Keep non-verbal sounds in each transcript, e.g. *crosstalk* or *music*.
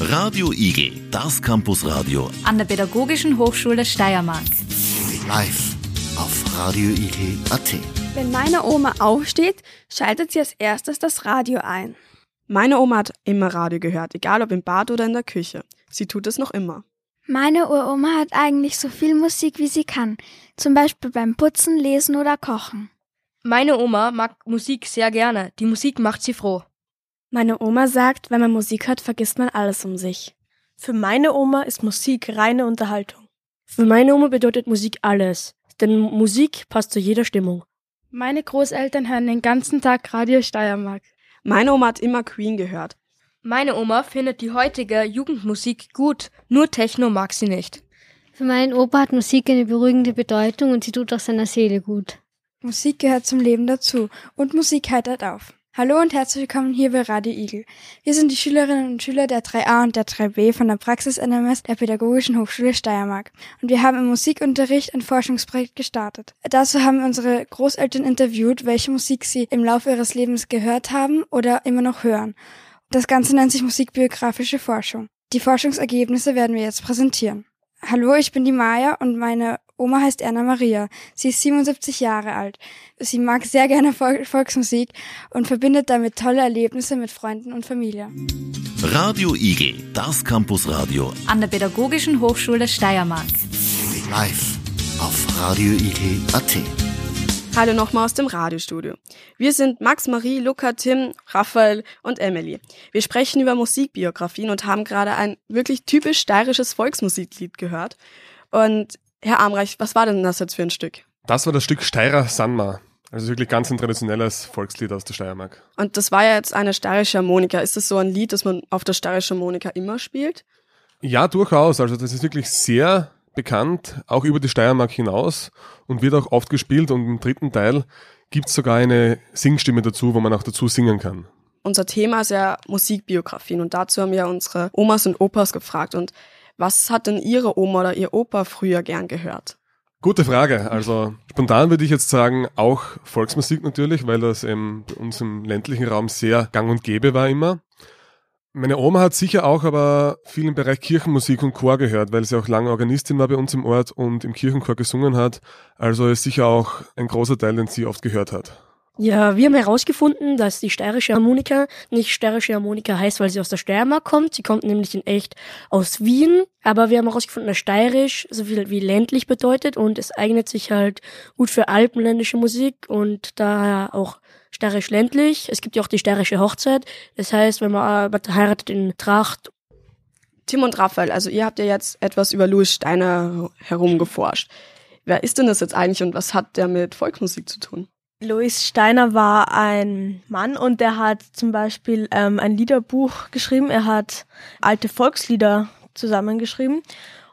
Radio Igel, das Campusradio an der Pädagogischen Hochschule Steiermark. live auf radioigel.at. Wenn meine Oma aufsteht, schaltet sie als erstes das Radio ein. Meine Oma hat immer Radio gehört, egal ob im Bad oder in der Küche. Sie tut es noch immer. Meine Uroma hat eigentlich so viel Musik, wie sie kann. Zum Beispiel beim Putzen, Lesen oder Kochen. Meine Oma mag Musik sehr gerne. Die Musik macht sie froh. Meine Oma sagt, wenn man Musik hört, vergisst man alles um sich. Für meine Oma ist Musik reine Unterhaltung. Für meine Oma bedeutet Musik alles, denn Musik passt zu jeder Stimmung. Meine Großeltern hören den ganzen Tag Radio Steiermark. Meine Oma hat immer Queen gehört. Meine Oma findet die heutige Jugendmusik gut, nur Techno mag sie nicht. Für meinen Opa hat Musik eine beruhigende Bedeutung und sie tut auch seiner Seele gut. Musik gehört zum Leben dazu und Musik heitert auf. Hallo und herzlich willkommen hier bei Radio Igel. Wir sind die Schülerinnen und Schüler der 3a und der 3b von der Praxis NMS der Pädagogischen Hochschule Steiermark. Und wir haben im Musikunterricht ein Forschungsprojekt gestartet. Dazu haben wir unsere Großeltern interviewt, welche Musik sie im Laufe ihres Lebens gehört haben oder immer noch hören. Das Ganze nennt sich musikbiografische Forschung. Die Forschungsergebnisse werden wir jetzt präsentieren. Hallo, ich bin die Maya und meine Oma heißt Erna Maria. Sie ist 77 Jahre alt. Sie mag sehr gerne Volksmusik und verbindet damit tolle Erlebnisse mit Freunden und Familie. Radio Igel, das Campusradio an der Pädagogischen Hochschule Steiermark. live auf radioigel.at. Hallo nochmal aus dem Radiostudio. Wir sind Max, Marie, Luca, Tim, Raphael und Emily. Wir sprechen über Musikbiografien und haben gerade ein wirklich typisch steirisches Volksmusiklied gehört. Und Herr Amreich, was war denn das jetzt für ein Stück? Das war das Stück Steirer Sanma. Also wirklich ganz ein traditionelles Volkslied aus der Steiermark. Und das war ja jetzt eine steirische Harmonika. Ist das so ein Lied, das man auf der steirischen Harmonika immer spielt? Ja, durchaus. Also das ist wirklich sehr bekannt, auch über die Steiermark hinaus und wird auch oft gespielt. Und im dritten Teil gibt es sogar eine Singstimme dazu, wo man auch dazu singen kann. Unser Thema ist ja Musikbiografien und dazu haben wir unsere Omas und Opas gefragt. Und was hat denn Ihre Oma oder Ihr Opa früher gern gehört? Gute Frage. Also spontan würde ich jetzt sagen, auch Volksmusik natürlich, weil das eben bei uns im ländlichen Raum sehr gang und gäbe war immer. Meine Oma hat sicher auch aber viel im Bereich Kirchenmusik und Chor gehört, weil sie auch lange Organistin war bei uns im Ort und im Kirchenchor gesungen hat. Also ist sicher auch ein großer Teil, den sie oft gehört hat. Ja, wir haben herausgefunden, dass die steirische Harmonika nicht steirische Harmonika heißt, weil sie aus der Steiermark kommt. Sie kommt nämlich in echt aus Wien. Aber wir haben herausgefunden, dass steirisch so viel wie ländlich bedeutet und es eignet sich halt gut für alpenländische Musik und daher auch steirisch ländlich. Es gibt ja auch die steirische Hochzeit. Das heißt, wenn man heiratet in Tracht. Tim und Raphael, also ihr habt ja jetzt etwas über Louis Steiner herumgeforscht. Wer ist denn das jetzt eigentlich und was hat der mit Volksmusik zu tun? Louis Steiner war ein Mann und der hat zum Beispiel ähm, ein Liederbuch geschrieben. Er hat alte Volkslieder zusammengeschrieben.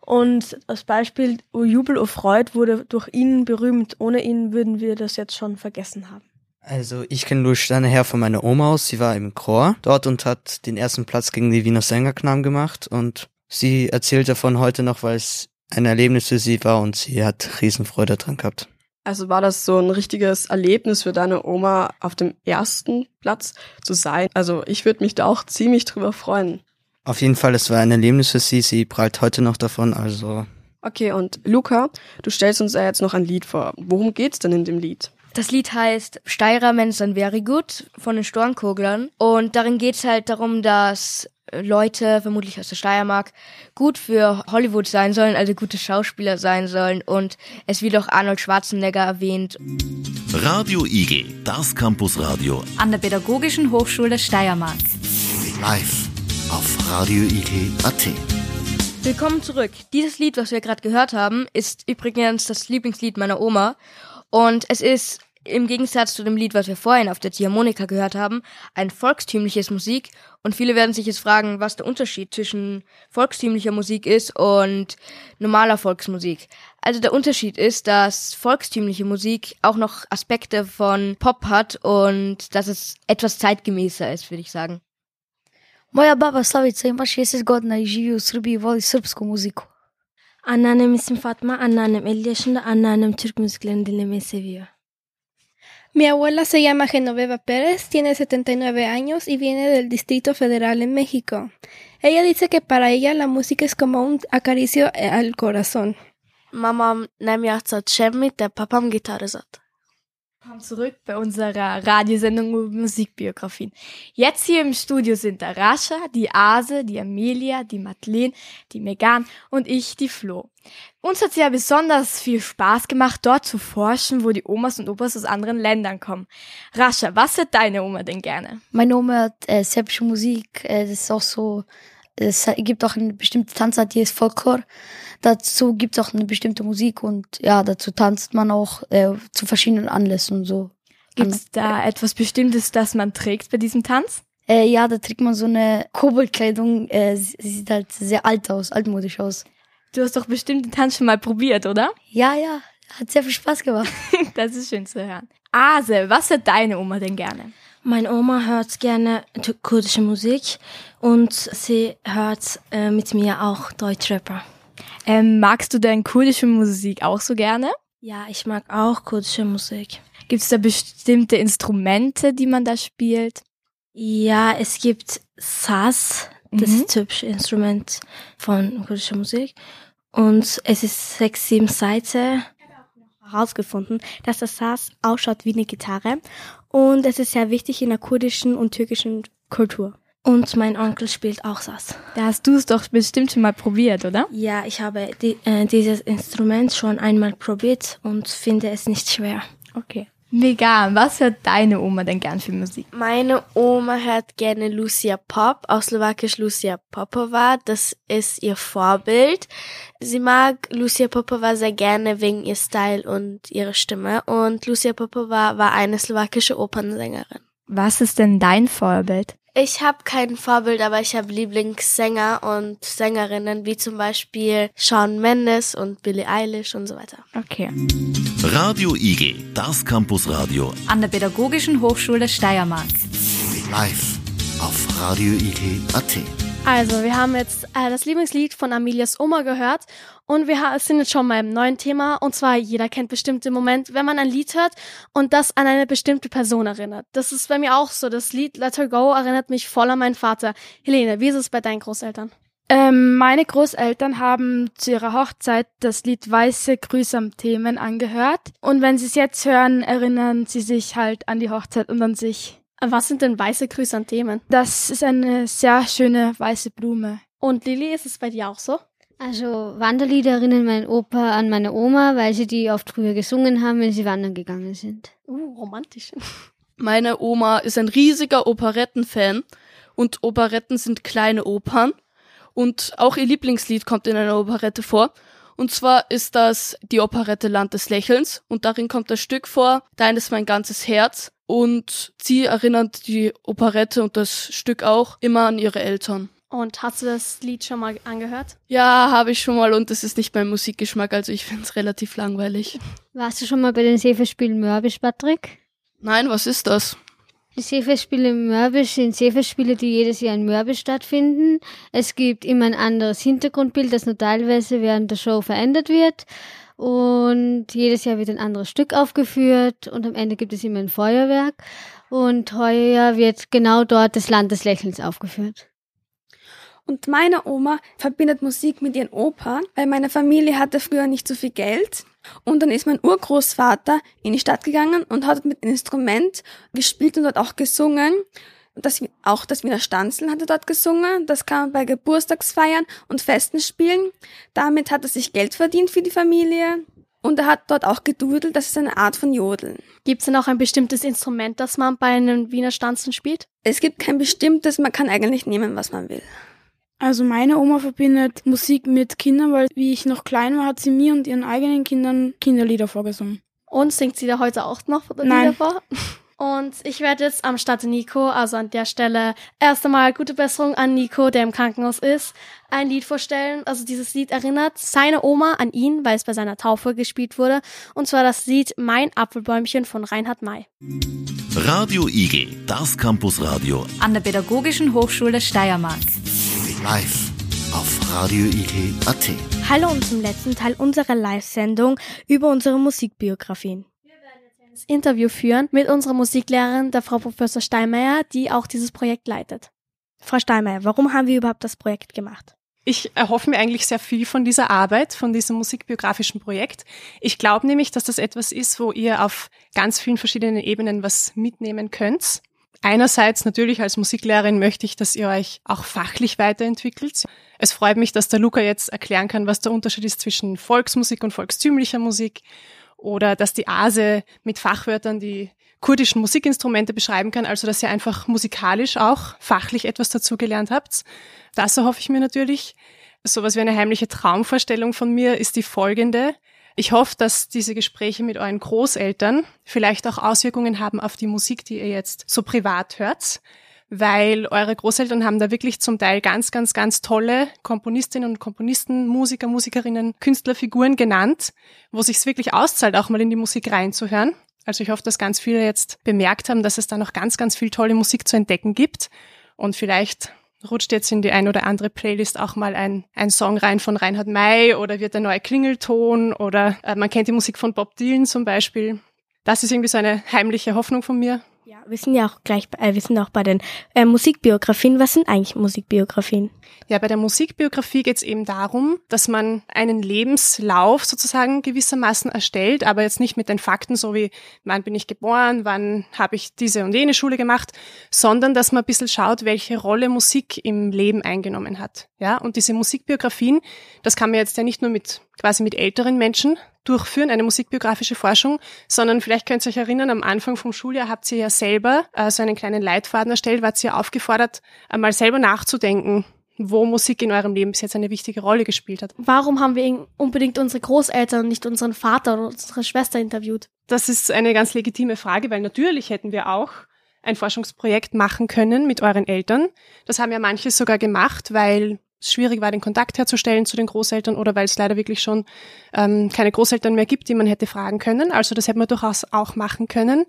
Und als Beispiel O Jubel, O Freud wurde durch ihn berühmt. Ohne ihn würden wir das jetzt schon vergessen haben. Also ich kenne Louis Steiner her von meiner Oma aus. Sie war im Chor dort und hat den ersten Platz gegen die Wiener Sängerknaben gemacht. Und sie erzählt davon heute noch, weil es ein Erlebnis für sie war und sie hat Riesenfreude dran gehabt. Also war das so ein richtiges Erlebnis für deine Oma, auf dem ersten Platz zu sein? Also ich würde mich da auch ziemlich drüber freuen. Auf jeden Fall, es war ein Erlebnis für sie. Sie prallt heute noch davon, also. Okay, und Luca, du stellst uns ja jetzt noch ein Lied vor. Worum geht's denn in dem Lied? Das Lied heißt Steirer Menschen Very Good von den Stornkoglern. Und darin geht's halt darum, dass Leute, vermutlich aus der Steiermark, gut für Hollywood sein sollen, also gute Schauspieler sein sollen. Und es wird auch Arnold Schwarzenegger erwähnt. Radio Igel, das Campusradio an der Pädagogischen Hochschule Steiermark. live auf radioigel.at. Willkommen zurück. Dieses Lied, was wir gerade gehört haben, ist übrigens das Lieblingslied meiner Oma. Und es ist im Gegensatz zu dem Lied, was wir vorhin auf der Ziehharmonika gehört haben, ein volkstümliches Musik. Und viele werden sich jetzt fragen, was der Unterschied zwischen volkstümlicher Musik ist und normaler Volksmusik. Also der Unterschied ist, dass volkstümliche Musik auch noch Aspekte von Pop hat und dass es etwas zeitgemäßer ist, würde ich sagen. Moja baba Slavica ima 60 godina i živi u Srbiji i voli srpsku muziku. Anneannem isim Fatma, anneannem 50 yaşında, anneannem Türk müziklerini dinlemeyi seviyor. Mi abuela se llama Genoveva Pérez, tiene 79 años y viene del Distrito Federal en México. Ella dice que para ella la música es como un acaricio al corazón. Mamam nem játszott semmit, de papam gitározott. Willkommen zurück bei unserer Radiosendung über Musikbiografien. Jetzt hier im Studio sind der Rascha, die Ase, die Amelia, die Madeleine, die Megan und ich, die Flo. Uns hat ja besonders viel Spaß gemacht, dort zu forschen, wo die Omas und Opas aus anderen Ländern kommen. Rascha, was hört deine Oma denn gerne? Meine Oma hört äh, serbische Musik, äh, das ist auch so es gibt auch eine bestimmte Tanzart, die ist Folklore. Dazu gibt es auch eine bestimmte Musik und ja, dazu tanzt man auch äh, zu verschiedenen Anlässen und so. Gibt es da etwas Bestimmtes, das man trägt bei diesem Tanz? Äh, ja, da trägt man so eine Koboldkleidung. Äh, sie sieht halt sehr alt aus, altmodisch aus. Du hast doch bestimmt den Tanz schon mal probiert, oder? *laughs* Ja, ja. Hat sehr viel Spaß gemacht. das ist schön zu hören. Ase, was hört deine Oma denn gerne? Meine Oma hört gerne kurdische Musik und sie hört äh, mit mir auch Deutschrapper. Ähm, magst du denn kurdische Musik auch so gerne? Ja, ich mag auch kurdische Musik. Gibt es da bestimmte Instrumente, die man da spielt? Ja, es gibt Saz, das mhm. ist das typische Instrument von kurdischer Musik. Und es ist sechs, sieben Seiten herausgefunden, dass das Saz ausschaut wie eine Gitarre und es ist sehr wichtig in der kurdischen und türkischen Kultur. Und mein Onkel spielt auch Saz. Da hast du es doch bestimmt schon mal probiert, oder? Ja, ich habe die, äh, dieses Instrument schon einmal probiert und finde es nicht schwer. Okay. Vegan, was hört deine Oma denn gern für Musik? Meine Oma hört gerne Lucia Pop, aus Slowakisch Lucia Popova. Das ist ihr Vorbild. Sie mag Lucia Popova sehr gerne wegen ihr Style und ihrer Stimme. Und Lucia Popova war eine slowakische Opernsängerin. Was ist denn dein Vorbild? Ich habe kein Vorbild, aber ich habe Lieblingssänger und Sängerinnen wie zum Beispiel Shawn Mendes und Billie Eilish und so weiter. Okay. Radio Igel, das Campusradio an der Pädagogischen Hochschule Steiermark. Live auf Radio Igel.at. Also, wir haben jetzt äh, das Lieblingslied von Amelias Oma gehört und wir sind jetzt schon beim neuen Thema und zwar jeder kennt bestimmt den Moment, wenn man ein Lied hört und das an eine bestimmte Person erinnert. Das ist bei mir auch so. Das Lied Let Her Go erinnert mich voll an meinen Vater. Helene, wie ist es bei deinen Großeltern? Ähm, meine Großeltern haben zu ihrer Hochzeit das Lied Weiße Grüße am Themen angehört und wenn sie es jetzt hören, erinnern sie sich halt an die Hochzeit und an sich. Was sind denn weiße Chrysanthemen? Das ist eine sehr schöne weiße Blume. Und Lilly, ist es bei dir auch so? Also Wanderlieder erinnern meinen Opa an meine Oma, weil sie die oft früher gesungen haben, wenn sie wandern gegangen sind. Uh, romantisch. *laughs* Meine Oma ist ein riesiger Operettenfan und Operetten sind kleine Opern und auch ihr Lieblingslied kommt in einer Operette vor. Und zwar ist das die Operette Land des Lächelns und darin kommt das Stück vor, Dein ist mein ganzes Herz und sie erinnert die Operette und das Stück auch immer an ihre Eltern. Und hast du das Lied schon mal angehört? Ja, habe ich schon mal und das ist nicht mein Musikgeschmack, also ich finde es relativ langweilig. Warst du schon mal bei den Seefestspielen Mörbisch, Patrick? Nein, was ist das? Die Seefestspiele Mörbisch sind Seefestspiele, die jedes Jahr in Mörbisch stattfinden. Es gibt immer ein anderes Hintergrundbild, das nur teilweise während der Show verändert wird. Und jedes Jahr wird ein anderes Stück aufgeführt und am Ende gibt es immer ein Feuerwerk. Und heuer wird genau dort das Land des Lächelns aufgeführt. Und meine Oma verbindet Musik mit ihren Opern, weil meine Familie hatte früher nicht so viel Geld. Und dann ist mein Urgroßvater in die Stadt gegangen und hat mit einem Instrument gespielt und dort auch gesungen. Das, auch das Wiener Stanzeln hat er dort gesungen. Das kann man bei Geburtstagsfeiern und Festen spielen. Damit hat er sich Geld verdient für die Familie. Und er hat dort auch gedudelt. Das ist eine Art von Jodeln. Gibt es denn auch ein bestimmtes Instrument, das man bei einem Wiener Stanzeln spielt? Es gibt kein bestimmtes. Man kann eigentlich nehmen, was man will. Also meine Oma verbindet Musik mit Kindern, weil wie ich noch klein war, hat sie mir und ihren eigenen Kindern Kinderlieder vorgesungen. Und singt sie da heute auch noch Nein. Lieder vor? Und ich werde jetzt am Stadt Nico, also an der Stelle, erst einmal gute Besserung an Nico, der im Krankenhaus ist, ein Lied vorstellen. Also dieses Lied erinnert seine Oma an ihn, weil es bei seiner Taufe gespielt wurde. Und zwar das Lied Mein Apfelbäumchen von Reinhard May. Radio Igel, das Campusradio an der Pädagogischen Hochschule Steiermark. Live auf radioigel.at. Hallo und zum letzten Teil unserer Live-Sendung über unsere Musikbiografien. das Interview führen mit unserer Musiklehrerin, der Frau Professor Steinmeier, die auch dieses Projekt leitet. Frau Steinmeier, warum haben wir überhaupt das Projekt gemacht? Ich erhoffe mir eigentlich sehr viel von dieser Arbeit, von diesem musikbiografischen Projekt. Ich glaube nämlich, dass das etwas ist, wo ihr auf ganz vielen verschiedenen Ebenen was mitnehmen könnt. Einerseits natürlich als Musiklehrerin möchte ich, dass ihr euch auch fachlich weiterentwickelt. Es freut mich, dass der Luca jetzt erklären kann, was der Unterschied ist zwischen Volksmusik und volkstümlicher Musik oder dass die Ase mit Fachwörtern die kurdischen Musikinstrumente beschreiben kann, also dass ihr einfach musikalisch auch fachlich etwas dazugelernt habt. Das erhoffe ich mir natürlich. Sowas wie eine heimliche Traumvorstellung von mir ist die folgende. Ich hoffe, dass diese Gespräche mit euren Großeltern vielleicht auch Auswirkungen haben auf die Musik, die ihr jetzt so privat hört, weil eure Großeltern haben da wirklich zum Teil ganz, ganz, ganz tolle Komponistinnen und Komponisten, Musiker, Musikerinnen, Künstlerfiguren genannt, wo sich's wirklich auszahlt, auch mal in die Musik reinzuhören. Also ich hoffe, dass ganz viele jetzt bemerkt haben, dass es da noch ganz, ganz viel tolle Musik zu entdecken gibt und vielleicht rutscht jetzt in die ein oder andere Playlist auch mal ein, ein Song rein von Reinhard May oder wird der neue Klingelton oder äh, man kennt die Musik von Bob Dylan zum Beispiel. Das ist irgendwie so eine heimliche Hoffnung von mir. Ja, wir sind ja auch gleich, äh, wir sind auch bei den äh, Musikbiografien. Was sind eigentlich Musikbiografien? Ja, bei der Musikbiografie geht es eben darum, dass man einen Lebenslauf sozusagen gewissermaßen erstellt, aber jetzt nicht mit den Fakten, so wie wann bin ich geboren, wann habe ich diese und jene Schule gemacht, sondern dass man ein bisschen schaut, welche Rolle Musik im Leben eingenommen hat. Ja, und diese Musikbiografien, das kann man jetzt ja nicht nur mit quasi mit älteren Menschen durchführen, eine musikbiografische Forschung, sondern vielleicht könnt ihr euch erinnern, am Anfang vom Schuljahr habt ihr ja selber äh, so einen kleinen Leitfaden erstellt, wart ihr aufgefordert, einmal selber nachzudenken, wo Musik in eurem Leben bis jetzt eine wichtige Rolle gespielt hat. Warum haben wir unbedingt unsere Großeltern und nicht unseren Vater oder unsere Schwester interviewt? Das ist eine ganz legitime Frage, weil natürlich hätten wir auch ein Forschungsprojekt machen können mit euren Eltern. Das haben ja manche sogar gemacht, weil schwierig war, den Kontakt herzustellen zu den Großeltern oder weil es leider wirklich schon ähm, keine Großeltern mehr gibt, die man hätte fragen können. Also das hätte man durchaus auch machen können.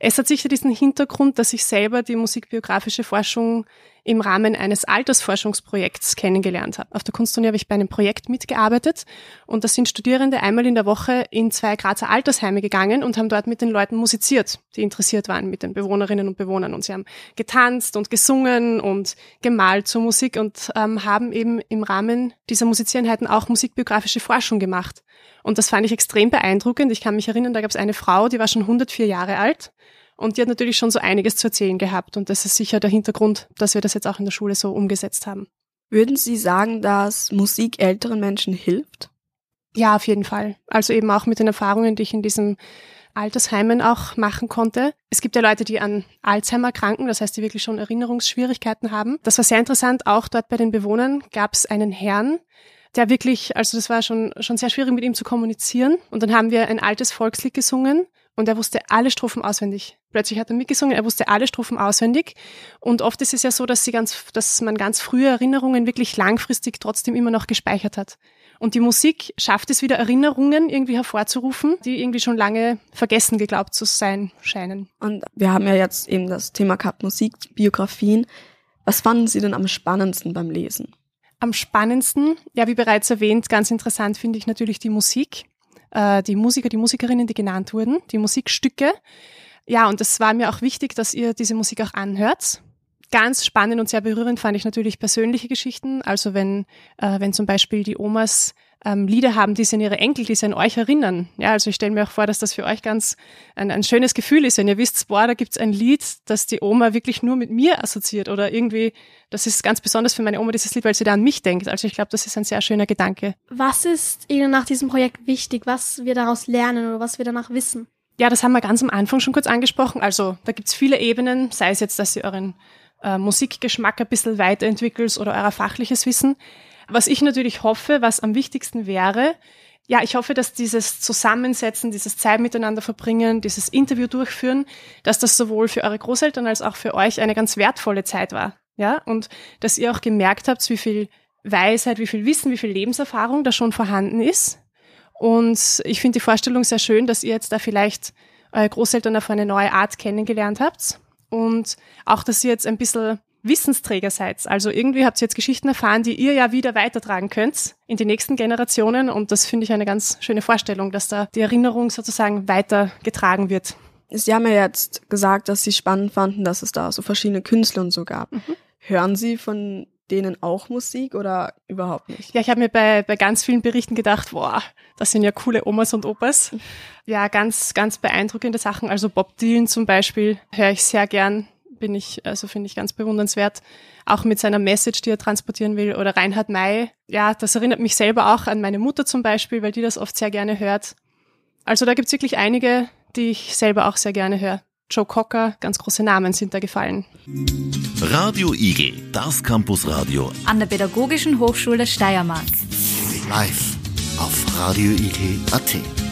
Es hat sicher diesen Hintergrund, dass ich selber die musikbiografische Forschung im Rahmen eines Altersforschungsprojekts kennengelernt habe. Auf der Kunstuni habe ich bei einem Projekt mitgearbeitet und da sind Studierende einmal in der Woche in zwei Grazer Altersheime gegangen und haben dort mit den Leuten musiziert, die interessiert waren, mit den Bewohnerinnen und Bewohnern. Und sie haben getanzt und gesungen und gemalt zur Musik und ähm, haben eben im Rahmen dieser Musiziereinheiten auch musikbiografische Forschung gemacht. Und das fand ich extrem beeindruckend. Ich kann mich erinnern, da gab es eine Frau, die war schon 104 Jahre alt und die hat natürlich schon so einiges zu erzählen gehabt. Und das ist sicher der Hintergrund, dass wir das jetzt auch in der Schule so umgesetzt haben. Würden Sie sagen, dass Musik älteren Menschen hilft? Ja, auf jeden Fall. Also eben auch mit den Erfahrungen, die ich in diesen Altersheimen auch machen konnte. Es gibt ja Leute, die an Alzheimer kranken, das heißt, die wirklich schon Erinnerungsschwierigkeiten haben. Das war sehr interessant. Auch dort bei den Bewohnern gab es einen Herrn, der wirklich, also das war schon, schon sehr schwierig mit ihm zu kommunizieren. Und dann haben wir ein altes Volkslied gesungen und er wusste alle Strophen auswendig. Plötzlich hat er mitgesungen, er wusste alle Strophen auswendig. Und oft ist es ja so, dass sie ganz, dass man ganz frühe Erinnerungen wirklich langfristig trotzdem immer noch gespeichert hat. Und die Musik schafft es wieder, Erinnerungen irgendwie hervorzurufen, die irgendwie schon lange vergessen geglaubt zu sein scheinen. Und wir haben ja jetzt eben das Thema gehabt, Musikbiografien. Was fanden Sie denn am spannendsten beim Lesen? Am spannendsten, ja, wie bereits erwähnt, ganz interessant finde ich natürlich die Musik äh, die Musiker, die Musikerinnen, die genannt wurden, die Musikstücke. Ja, und es war mir auch wichtig, dass ihr diese Musik auch anhört. Ganz spannend und sehr berührend fand ich natürlich persönliche Geschichten. Also wenn, äh, wenn zum Beispiel die Omas ähm, Lieder haben, die sie an ihre Enkel, die sie an euch erinnern. Ja, also ich stelle mir auch vor, dass das für euch ganz ein, ein schönes Gefühl ist, wenn ihr wisst, boah, da gibt's ein Lied, das die Oma wirklich nur mit mir assoziiert oder irgendwie, das ist ganz besonders für meine Oma, dieses Lied, weil sie da an mich denkt. Also ich glaube, das ist ein sehr schöner Gedanke. Was ist Ihnen nach diesem Projekt wichtig, was wir daraus lernen oder was wir danach wissen? Ja, das haben wir ganz am Anfang schon kurz angesprochen. Also da gibt's viele Ebenen, sei es jetzt, dass ihr euren äh, Musikgeschmack ein bisschen weiterentwickelt oder euer fachliches Wissen. Was ich natürlich hoffe, was am wichtigsten wäre, ja, ich hoffe, dass dieses Zusammensetzen, dieses Zeit miteinander verbringen, dieses Interview durchführen, dass das sowohl für eure Großeltern als auch für euch eine ganz wertvolle Zeit war. Ja, und dass ihr auch gemerkt habt, wie viel Weisheit, wie viel Wissen, wie viel Lebenserfahrung da schon vorhanden ist. Und ich finde die Vorstellung sehr schön, dass ihr jetzt da vielleicht eure Großeltern auf eine neue Art kennengelernt habt. Und auch, dass ihr jetzt ein bisschen Wissensträger seid. Also irgendwie habt ihr jetzt Geschichten erfahren, die ihr ja wieder weitertragen könnt in die nächsten Generationen. Und das finde ich eine ganz schöne Vorstellung, dass da die Erinnerung sozusagen weitergetragen wird. Sie haben ja jetzt gesagt, dass Sie spannend fanden, dass es da so verschiedene Künstler und so gab. Mhm. Hören Sie von denen auch Musik oder überhaupt nicht? Ja, ich habe mir bei, bei ganz vielen Berichten gedacht, boah, das sind ja coole Omas und Opas. Ja, ganz, ganz beeindruckende Sachen. Also Bob Dylan zum Beispiel höre ich sehr gern bin ich, also finde ich ganz bewundernswert. Auch mit seiner Message, die er transportieren will. Oder Reinhard May. Ja, das erinnert mich selber auch an meine Mutter zum Beispiel, weil die das oft sehr gerne hört. Also da gibt's wirklich einige, die ich selber auch sehr gerne höre. Joe Cocker, ganz große Namen sind da gefallen. Radio Igel, das Campusradio. An der Pädagogischen Hochschule Steiermark. Live auf radioigel.at.